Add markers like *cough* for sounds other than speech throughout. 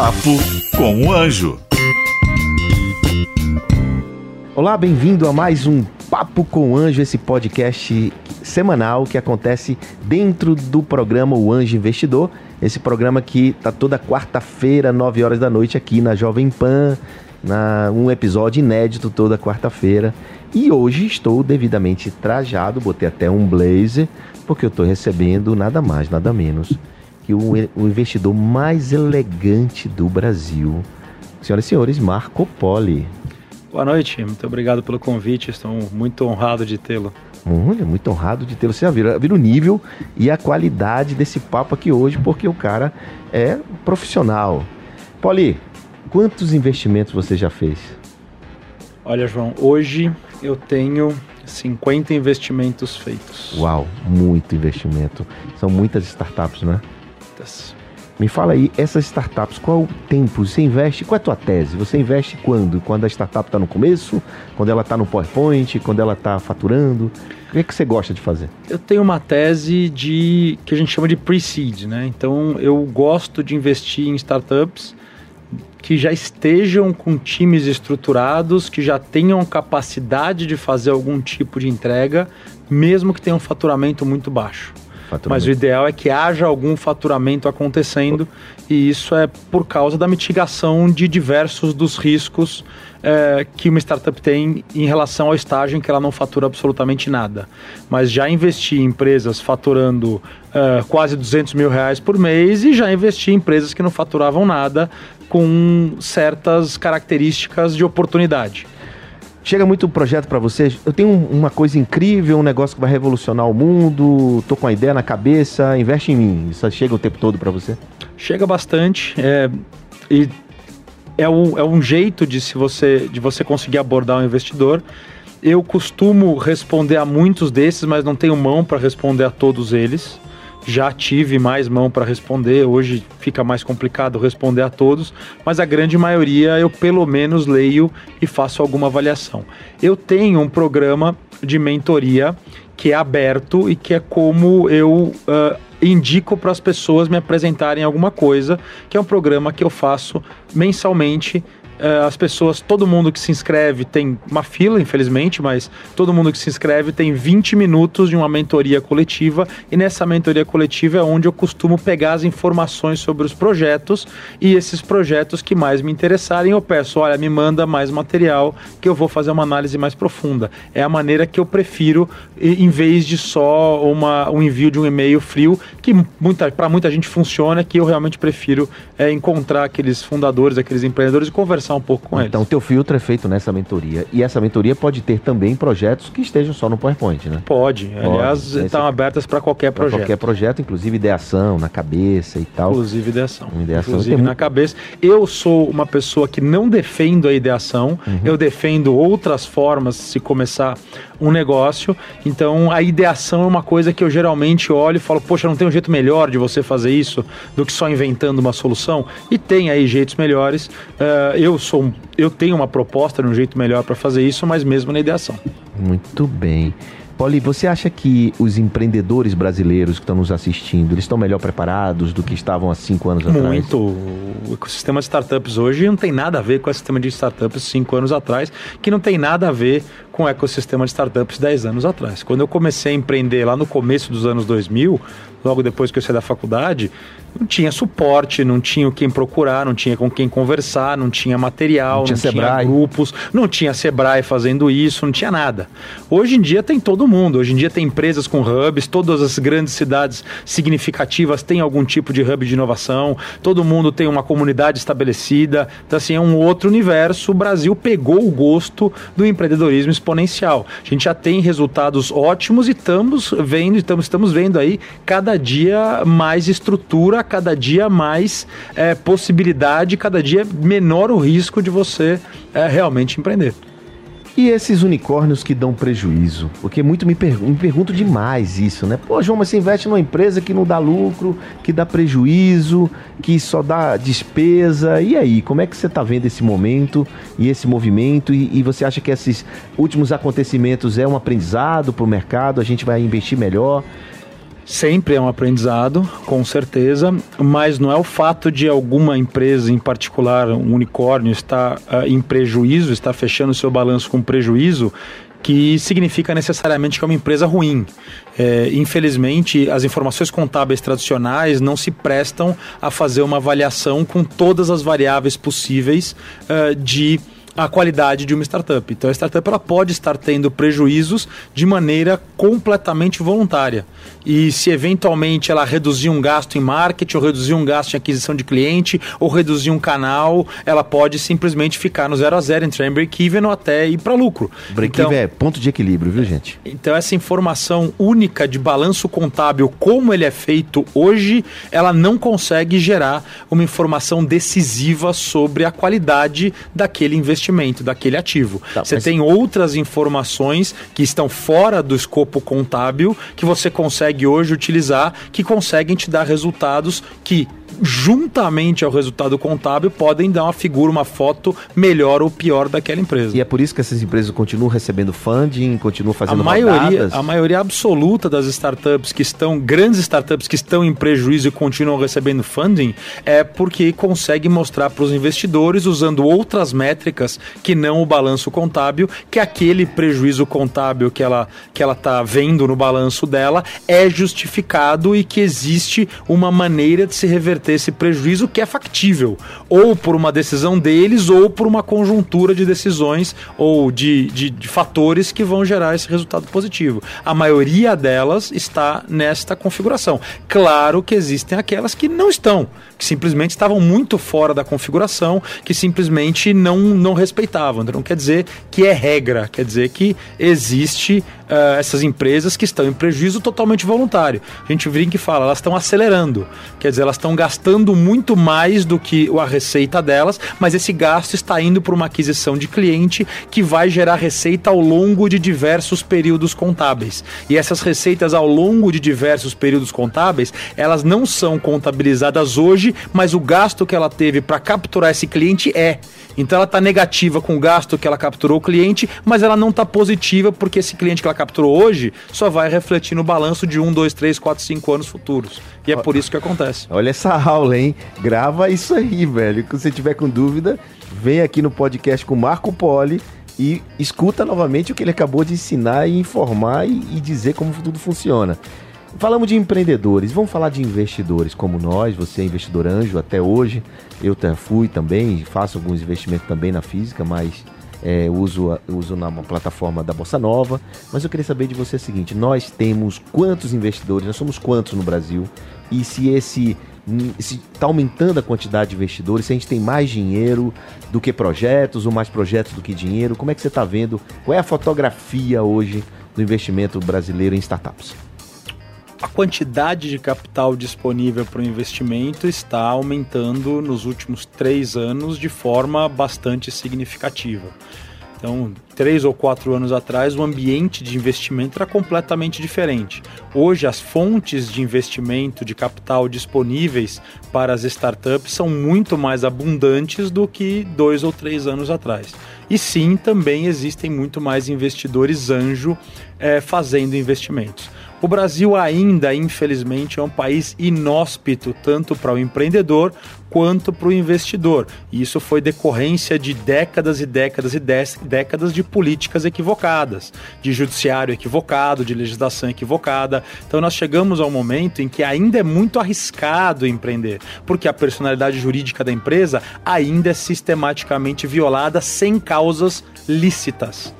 Papo com o Anjo. Olá, bem-vindo a mais um Papo com o Anjo, esse podcast semanal que acontece dentro do programa O Anjo Investidor. Esse programa que tá toda quarta-feira, 9 horas da noite, aqui na Jovem Pan, na, um episódio inédito toda quarta-feira. E hoje estou devidamente trajado, botei até um blazer, porque eu estou recebendo nada mais, nada menos que o, o investidor mais elegante do Brasil. Senhoras e senhores, Marco Poli. Boa noite, muito obrigado pelo convite, estou muito honrado de tê-lo. Olha, muito honrado de tê-lo. Você já o nível e a qualidade desse papo aqui hoje, porque o cara é profissional. Poli, quantos investimentos você já fez? Olha, João, hoje eu tenho 50 investimentos feitos. Uau, muito investimento. São muitas startups, né? Muitas. Me fala aí, essas startups, qual o tempo? Você investe, qual é a tua tese? Você investe quando? Quando a startup está no começo? Quando ela está no PowerPoint? Quando ela está faturando? O que, é que você gosta de fazer? Eu tenho uma tese de que a gente chama de pre-seed, né? Então eu gosto de investir em startups que já estejam com times estruturados, que já tenham capacidade de fazer algum tipo de entrega, mesmo que tenham um faturamento muito baixo. Mas o ideal é que haja algum faturamento acontecendo e isso é por causa da mitigação de diversos dos riscos é, que uma startup tem em relação ao estágio em que ela não fatura absolutamente nada. Mas já investi em empresas faturando é, quase 200 mil reais por mês e já investi em empresas que não faturavam nada com certas características de oportunidade. Chega muito projeto para você. Eu tenho uma coisa incrível, um negócio que vai revolucionar o mundo. Tô com a ideia na cabeça, investe em mim. Isso chega o tempo todo para você? Chega bastante. É, e é um, é um jeito de, se você, de você conseguir abordar um investidor. Eu costumo responder a muitos desses, mas não tenho mão para responder a todos eles já tive mais mão para responder, hoje fica mais complicado responder a todos, mas a grande maioria eu pelo menos leio e faço alguma avaliação. Eu tenho um programa de mentoria que é aberto e que é como eu uh, indico para as pessoas me apresentarem alguma coisa, que é um programa que eu faço mensalmente as pessoas, todo mundo que se inscreve tem uma fila, infelizmente, mas todo mundo que se inscreve tem 20 minutos de uma mentoria coletiva e nessa mentoria coletiva é onde eu costumo pegar as informações sobre os projetos e esses projetos que mais me interessarem eu peço, olha, me manda mais material que eu vou fazer uma análise mais profunda. É a maneira que eu prefiro em vez de só uma, um envio de um e-mail frio que muita, para muita gente funciona, que eu realmente prefiro é, encontrar aqueles fundadores, aqueles empreendedores e conversar conversar um pouco com então, eles. Então, teu filtro é feito nessa mentoria. E essa mentoria pode ter também projetos que estejam só no PowerPoint, né? Pode. pode. Aliás, estão abertas para qualquer projeto. Pra qualquer projeto, inclusive ideação na cabeça e tal. Inclusive ideação. Ideação inclusive na muito... cabeça. Eu sou uma pessoa que não defendo a ideação, uhum. eu defendo outras formas de se começar um negócio. Então, a ideação é uma coisa que eu geralmente olho e falo, poxa, não tem um jeito melhor de você fazer isso do que só inventando uma solução? E tem aí jeitos melhores. Uh, eu sou eu tenho uma proposta de um jeito melhor para fazer isso, mas mesmo na ideação. Muito bem. Poli, você acha que os empreendedores brasileiros que estão nos assistindo, eles estão melhor preparados do que estavam há cinco anos atrás? Muito. O ecossistema de startups hoje não tem nada a ver com o sistema de startups cinco anos atrás, que não tem nada a ver com o ecossistema de startups dez anos atrás. Quando eu comecei a empreender lá no começo dos anos 2000, logo depois que eu saí da faculdade, não tinha suporte, não tinha quem procurar, não tinha com quem conversar, não tinha material, não tinha, não tinha grupos, não tinha Sebrae fazendo isso, não tinha nada. Hoje em dia tem todo mundo, hoje em dia tem empresas com hubs, todas as grandes cidades significativas têm algum tipo de hub de inovação, todo mundo tem uma comunidade estabelecida, então assim, é um outro universo. O Brasil pegou o gosto do empreendedorismo exponencial. A gente já tem resultados ótimos e estamos vendo, estamos, estamos vendo aí cada dia mais estrutura cada dia mais é, possibilidade, cada dia menor o risco de você é, realmente empreender. E esses unicórnios que dão prejuízo? Porque muito me, pergun me pergunto demais isso, né? Pô, João, mas você investe numa empresa que não dá lucro, que dá prejuízo, que só dá despesa. E aí, como é que você está vendo esse momento e esse movimento? E, e, você acha que esses últimos acontecimentos é um aprendizado para o mercado? A gente vai investir melhor? Sempre é um aprendizado, com certeza, mas não é o fato de alguma empresa em particular, um unicórnio, estar uh, em prejuízo, estar fechando seu balanço com prejuízo, que significa necessariamente que é uma empresa ruim. É, infelizmente, as informações contábeis tradicionais não se prestam a fazer uma avaliação com todas as variáveis possíveis uh, de a qualidade de uma startup. Então a startup ela pode estar tendo prejuízos de maneira completamente voluntária. E se eventualmente ela reduzir um gasto em marketing, ou reduzir um gasto em aquisição de cliente, ou reduzir um canal, ela pode simplesmente ficar no zero a zero, entrar em break-even ou até ir para lucro. Break-even então, é ponto de equilíbrio, viu, gente? Então essa informação única de balanço contábil, como ele é feito hoje, ela não consegue gerar uma informação decisiva sobre a qualidade daquele investimento investimento daquele ativo. Tá, você mas... tem outras informações que estão fora do escopo contábil que você consegue hoje utilizar que conseguem te dar resultados que juntamente ao resultado contábil, podem dar uma figura, uma foto melhor ou pior daquela empresa. E é por isso que essas empresas continuam recebendo funding, continuam fazendo a maioria, A maioria absoluta das startups que estão, grandes startups que estão em prejuízo e continuam recebendo funding, é porque conseguem mostrar para os investidores, usando outras métricas que não o balanço contábil, que aquele prejuízo contábil que ela que ela está vendo no balanço dela é justificado e que existe uma maneira de se reverter ter esse prejuízo que é factível, ou por uma decisão deles, ou por uma conjuntura de decisões ou de, de, de fatores que vão gerar esse resultado positivo. A maioria delas está nesta configuração. Claro que existem aquelas que não estão, que simplesmente estavam muito fora da configuração, que simplesmente não, não respeitavam. Então, não quer dizer que é regra, quer dizer que existe uh, essas empresas que estão em prejuízo totalmente voluntário. A gente brinca e fala, elas estão acelerando, quer dizer, elas estão gastando muito mais do que a receita delas, mas esse gasto está indo para uma aquisição de cliente que vai gerar receita ao longo de diversos períodos contábeis. E essas receitas ao longo de diversos períodos contábeis, elas não são contabilizadas hoje, mas o gasto que ela teve para capturar esse cliente é. Então ela está negativa com o gasto que ela capturou o cliente, mas ela não está positiva porque esse cliente que ela capturou hoje só vai refletir no balanço de um, dois, três, quatro, cinco anos futuros. E é por isso que acontece. Olha essa aula, hein? Grava isso aí, velho. Se você tiver com dúvida, vem aqui no podcast com Marco Poli e escuta novamente o que ele acabou de ensinar e informar e, e dizer como tudo funciona. Falamos de empreendedores, vamos falar de investidores como nós, você é investidor anjo até hoje, eu fui também, faço alguns investimentos também na física, mas é, uso, uso na plataforma da Bossa Nova. Mas eu queria saber de você o seguinte: nós temos quantos investidores, nós somos quantos no Brasil? E se esse está aumentando a quantidade de investidores, se a gente tem mais dinheiro do que projetos, ou mais projetos do que dinheiro, como é que você está vendo? Qual é a fotografia hoje do investimento brasileiro em startups? A quantidade de capital disponível para o investimento está aumentando nos últimos três anos de forma bastante significativa. Então, três ou quatro anos atrás, o ambiente de investimento era completamente diferente. Hoje, as fontes de investimento, de capital disponíveis para as startups são muito mais abundantes do que dois ou três anos atrás. E sim, também existem muito mais investidores anjo é, fazendo investimentos. O Brasil ainda, infelizmente, é um país inóspito tanto para o empreendedor quanto para o investidor. E isso foi decorrência de décadas e décadas e décadas de políticas equivocadas, de judiciário equivocado, de legislação equivocada. Então nós chegamos ao momento em que ainda é muito arriscado empreender, porque a personalidade jurídica da empresa ainda é sistematicamente violada sem causas lícitas.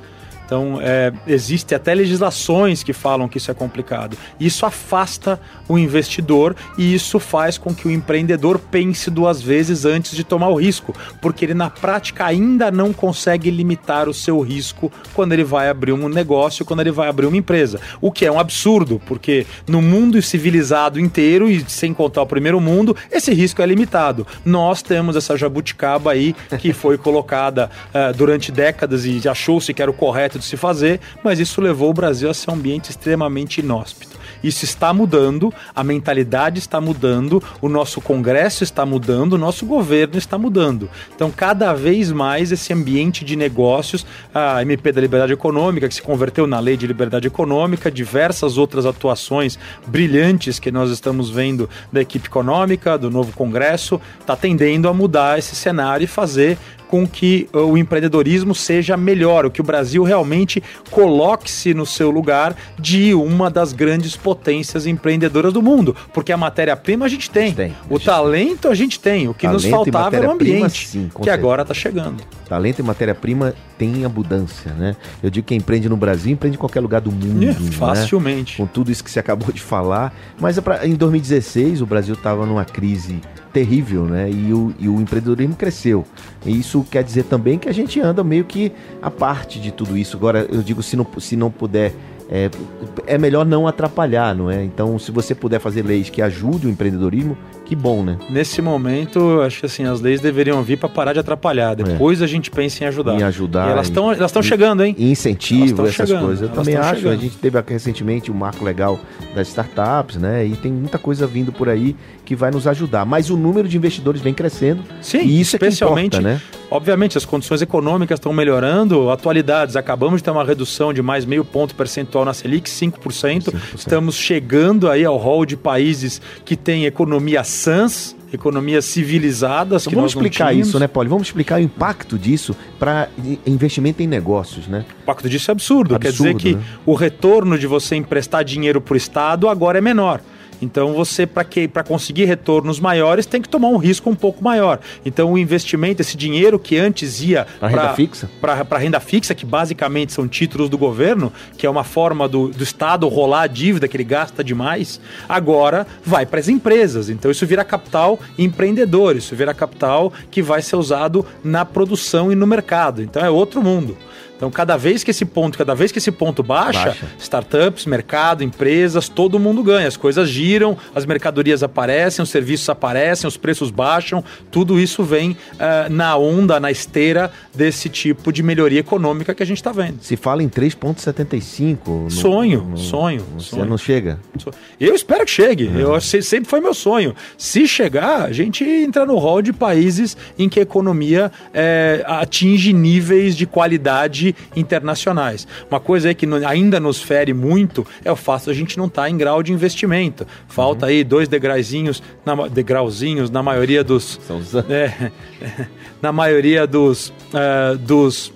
Então, é, existe até legislações que falam que isso é complicado. Isso afasta o investidor e isso faz com que o empreendedor pense duas vezes antes de tomar o risco, porque ele na prática ainda não consegue limitar o seu risco quando ele vai abrir um negócio, quando ele vai abrir uma empresa. O que é um absurdo, porque no mundo civilizado inteiro e sem contar o primeiro mundo, esse risco é limitado. Nós temos essa jabuticaba aí que foi *laughs* colocada uh, durante décadas e achou-se que era o correto de se fazer, mas isso levou o Brasil a ser um ambiente extremamente inóspito. Isso está mudando, a mentalidade está mudando, o nosso Congresso está mudando, o nosso governo está mudando. Então, cada vez mais esse ambiente de negócios, a MP da Liberdade Econômica, que se converteu na Lei de Liberdade Econômica, diversas outras atuações brilhantes que nós estamos vendo da equipe econômica, do novo Congresso, está tendendo a mudar esse cenário e fazer com que uh, o empreendedorismo seja melhor, o que o Brasil realmente coloque-se no seu lugar de uma das grandes potências empreendedoras do mundo. Porque a matéria-prima a gente tem, a gente tem. o talento a gente tem, o que talento nos faltava era o ambiente, sim, que agora está chegando. Talento e matéria-prima tem abundância, né? Eu digo que empreende no Brasil empreende em qualquer lugar do mundo. É, né? facilmente. Com tudo isso que você acabou de falar. Mas é em 2016 o Brasil estava numa crise terrível, né? E o, e o empreendedorismo cresceu. E isso quer dizer também que a gente anda meio que a parte de tudo isso. Agora, eu digo, se não, se não puder é, é melhor não atrapalhar, não é? Então, se você puder fazer leis que ajudem o empreendedorismo, que bom, né? Nesse momento, acho que assim, as leis deveriam vir para parar de atrapalhar. Depois é. a gente pensa em ajudar. Em ajudar. E elas estão elas estão chegando, hein? Incentivo, essas chegando, coisas. Eu também acho. Chegando. A gente teve recentemente o um marco legal das startups, né? E tem muita coisa vindo por aí que vai nos ajudar. Mas o número de investidores vem crescendo. Sim, e isso especialmente, é que importa, né? Obviamente, as condições econômicas estão melhorando. Atualidades, acabamos de ter uma redução de mais meio ponto percentual na Selic, 5%. 5%. Estamos chegando aí ao rol de países que têm economia sãs, economias civilizadas. Então, vamos explicar isso, né, Paulo? Vamos explicar o impacto disso para investimento em negócios, né? O impacto disso é absurdo. absurdo Quer dizer que né? o retorno de você emprestar dinheiro para o Estado agora é menor. Então você para que para conseguir retornos maiores tem que tomar um risco um pouco maior. Então o investimento, esse dinheiro que antes ia para renda fixa, para renda fixa que basicamente são títulos do governo, que é uma forma do, do Estado rolar a dívida que ele gasta demais, agora vai para as empresas. Então isso vira capital empreendedor, isso vira capital que vai ser usado na produção e no mercado. Então é outro mundo. Então, cada vez que esse ponto, cada vez que esse ponto baixa, baixa, startups, mercado, empresas, todo mundo ganha. As coisas giram, as mercadorias aparecem, os serviços aparecem, os preços baixam. Tudo isso vem uh, na onda, na esteira desse tipo de melhoria econômica que a gente está vendo. Se fala em 3,75. Sonho, no, sonho. Você sonho. não chega? Eu espero que chegue. Uhum. Eu, sempre foi meu sonho. Se chegar, a gente entra no rol de países em que a economia é, atinge níveis de qualidade internacionais. Uma coisa aí que ainda nos fere muito é o fato de a gente não estar tá em grau de investimento. Falta uhum. aí dois degrauzinhos na, degrauzinhos na maioria dos. *laughs* É, *laughs* na maioria dos, uh, dos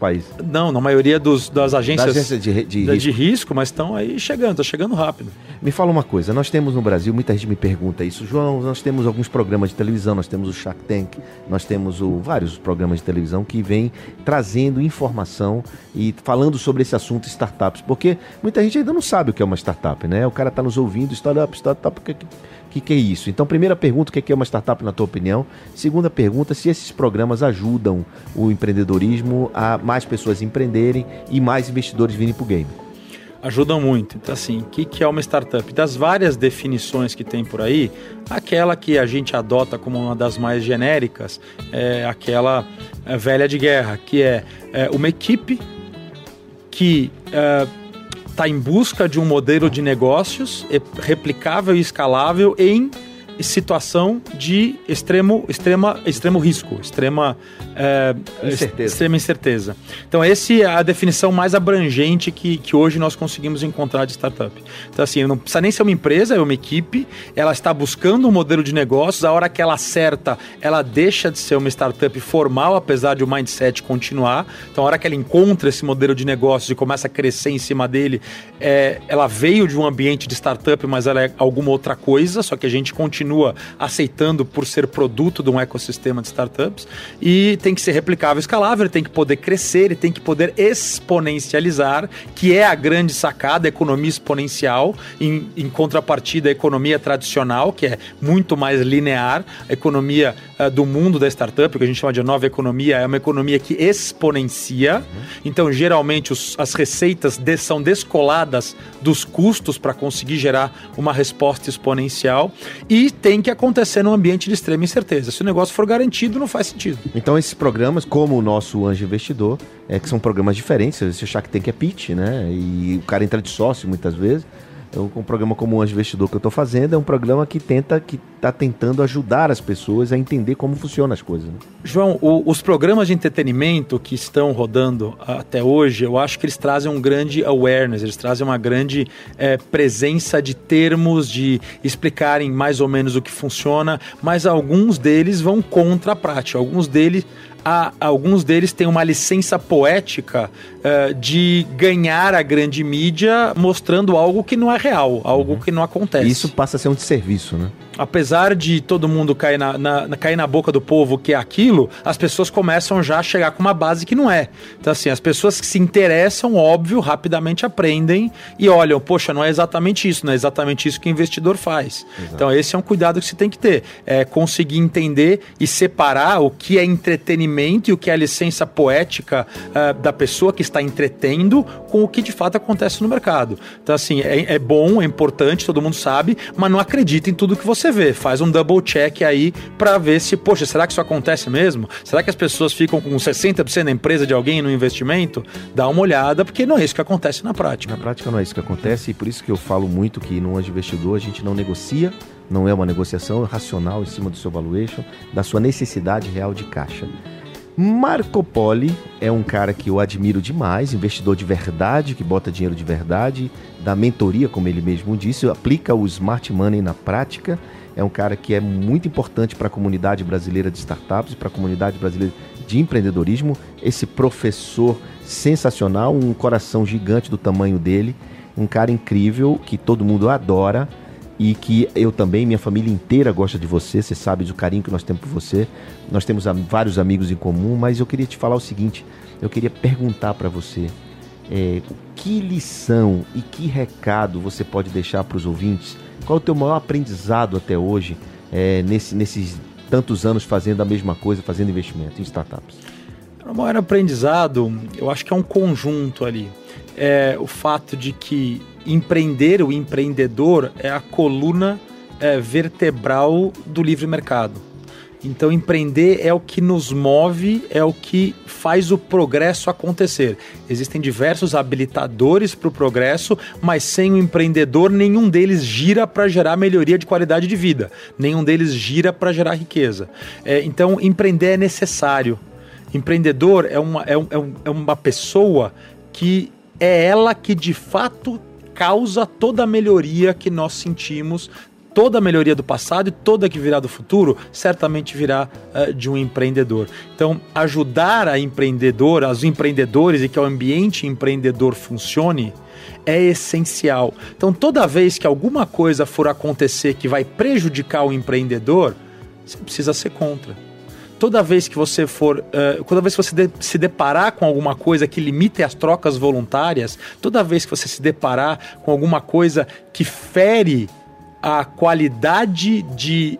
países? Não, na maioria dos, das agências da agência de, de, de, risco. de, risco. mas estão aí chegando, está chegando rápido. Me fala uma coisa, nós temos no Brasil, muita gente me pergunta isso, João, nós temos alguns programas de televisão, nós temos o Shark Tank, nós temos o, vários programas de televisão que vêm trazendo informação e falando sobre esse assunto startups, porque muita gente ainda não sabe o que é uma startup, né? O cara está nos ouvindo, startup, startup, o que, que, que é isso? Então, primeira pergunta, o que é uma startup na tua opinião? Segunda pergunta, se esses programas ajudam o empreendedorismo a mais pessoas empreenderem e mais investidores virem para o game? Ajudam muito. Então, assim, o que, que é uma startup? Das várias definições que tem por aí, aquela que a gente adota como uma das mais genéricas é aquela é, velha de guerra, que é, é uma equipe que está em busca de um modelo de negócios replicável e escalável em situação de extremo, extrema, extremo risco, extrema, é, incerteza. extrema incerteza. Então, essa é a definição mais abrangente que, que hoje nós conseguimos encontrar de startup. Então, assim, não precisa nem ser uma empresa, é uma equipe, ela está buscando um modelo de negócios, a hora que ela acerta, ela deixa de ser uma startup formal, apesar de o mindset continuar. Então, a hora que ela encontra esse modelo de negócios e começa a crescer em cima dele, é, ela veio de um ambiente de startup, mas ela é alguma outra coisa, só que a gente continua continua aceitando por ser produto de um ecossistema de startups e tem que ser replicável, escalável, tem que poder crescer, e tem que poder exponencializar, que é a grande sacada, a economia exponencial, em, em contrapartida à economia tradicional, que é muito mais linear, a economia uh, do mundo da startup, que a gente chama de nova economia, é uma economia que exponencia. Uhum. Então, geralmente, os, as receitas de, são descoladas dos custos para conseguir gerar uma resposta exponencial. E tem que acontecer num ambiente de extrema incerteza. Se o negócio for garantido, não faz sentido. Então esses programas, como o nosso Anjo Investidor, é que são programas diferentes. Você achar que tem que é pitch, né? E o cara entra de sócio muitas vezes. Então, um programa como o Anjo Investidor que eu estou fazendo é um programa que tenta, que está tentando ajudar as pessoas a entender como funcionam as coisas. Né? João, o, os programas de entretenimento que estão rodando até hoje, eu acho que eles trazem um grande awareness, eles trazem uma grande é, presença de termos, de explicarem mais ou menos o que funciona, mas alguns deles vão contra a prática, alguns deles a, alguns deles têm uma licença poética uh, de ganhar a grande mídia mostrando algo que não é real, algo uhum. que não acontece. Isso passa a ser um desserviço, né? Apesar de todo mundo cair na, na, na, cair na boca do povo que é aquilo, as pessoas começam já a chegar com uma base que não é. Então, assim, as pessoas que se interessam, óbvio, rapidamente aprendem e olham, poxa, não é exatamente isso, não é exatamente isso que o investidor faz. Exato. Então, esse é um cuidado que se tem que ter. É conseguir entender e separar o que é entretenimento e o que é a licença poética uh, da pessoa que está entretendo com o que de fato acontece no mercado. Então, assim, é, é bom, é importante, todo mundo sabe, mas não acredita em tudo que você vê, faz um double check aí para ver se, poxa, será que isso acontece mesmo? Será que as pessoas ficam com 60% da empresa de alguém no investimento? Dá uma olhada, porque não é isso que acontece na prática. Na prática não é isso que acontece e por isso que eu falo muito que no anjo investidor a gente não negocia, não é uma negociação é racional em cima do seu valuation, da sua necessidade real de caixa. Marco Poli é um cara que eu admiro demais, investidor de verdade, que bota dinheiro de verdade, da mentoria, como ele mesmo disse, aplica o smart money na prática é um cara que é muito importante para a comunidade brasileira de startups para a comunidade brasileira de empreendedorismo. Esse professor sensacional, um coração gigante do tamanho dele, um cara incrível que todo mundo adora e que eu também, minha família inteira gosta de você, você sabe do carinho que nós temos por você. Nós temos vários amigos em comum, mas eu queria te falar o seguinte, eu queria perguntar para você, é, que lição e que recado você pode deixar para os ouvintes qual é o teu maior aprendizado até hoje é, nesse, nesses tantos anos fazendo a mesma coisa, fazendo investimento em startups? O maior aprendizado, eu acho que é um conjunto ali. É o fato de que empreender, o empreendedor, é a coluna é, vertebral do livre mercado. Então, empreender é o que nos move, é o que faz o progresso acontecer. Existem diversos habilitadores para o progresso, mas sem o empreendedor, nenhum deles gira para gerar melhoria de qualidade de vida, nenhum deles gira para gerar riqueza. É, então, empreender é necessário. Empreendedor é uma, é, é, é uma pessoa que é ela que de fato causa toda a melhoria que nós sentimos toda a melhoria do passado e toda que virá do futuro certamente virá uh, de um empreendedor. Então, ajudar a empreendedor, os empreendedores e que o ambiente empreendedor funcione é essencial. Então, toda vez que alguma coisa for acontecer que vai prejudicar o empreendedor, você precisa ser contra. Toda vez que você for, uh, toda vez que você de, se deparar com alguma coisa que limite as trocas voluntárias, toda vez que você se deparar com alguma coisa que fere a qualidade de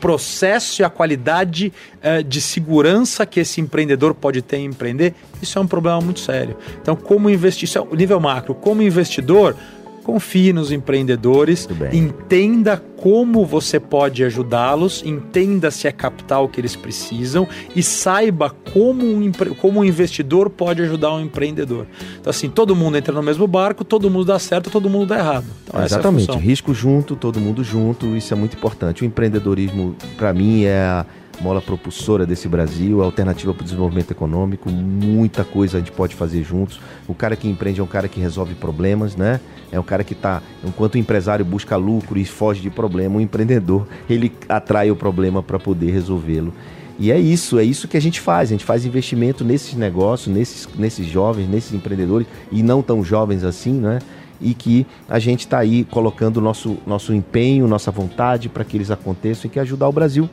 processo e a qualidade uh, de segurança que esse empreendedor pode ter em empreender, isso é um problema muito sério. Então, como investir, isso é o nível macro, como investidor, confie nos empreendedores, entenda como você pode ajudá-los, entenda se é capital que eles precisam e saiba como um, como um investidor pode ajudar um empreendedor. Então, assim, todo mundo entra no mesmo barco, todo mundo dá certo, todo mundo dá errado. Então, é Exatamente, é risco junto, todo mundo junto, isso é muito importante. O empreendedorismo, para mim, é a mola propulsora desse Brasil, alternativa para o desenvolvimento econômico, muita coisa a gente pode fazer juntos. O cara que empreende é um cara que resolve problemas, né? É um cara que está, enquanto o empresário busca lucro e foge de problema, o empreendedor, ele atrai o problema para poder resolvê-lo. E é isso, é isso que a gente faz. A gente faz investimento nesses negócios, nesses, nesses jovens, nesses empreendedores, e não tão jovens assim, né? E que a gente está aí colocando nosso, nosso empenho, nossa vontade para que eles aconteçam e que ajudar o Brasil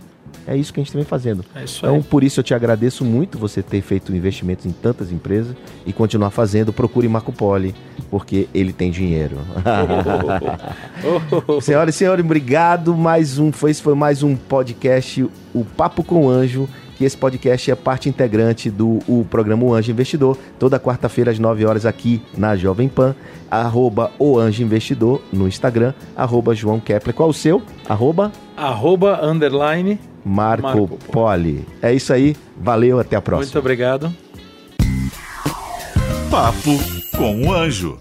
é isso que a gente vem fazendo. É então, por isso eu te agradeço muito você ter feito investimentos em tantas empresas e continuar fazendo. Procure Marco Poli, porque ele tem dinheiro. *laughs* Senhoras e senhores, obrigado. Mais um, foi, esse foi mais um podcast, o Papo com o Anjo, que esse podcast é parte integrante do o programa O Anjo Investidor, toda quarta-feira às 9 horas aqui na Jovem Pan, arroba o Anjo Investidor no Instagram, arroba João Kepler. Qual o seu? Arroba? Arroba, underline, Marco, Marco Poli. É isso aí, valeu, até a próxima. Muito obrigado. Papo com o Anjo.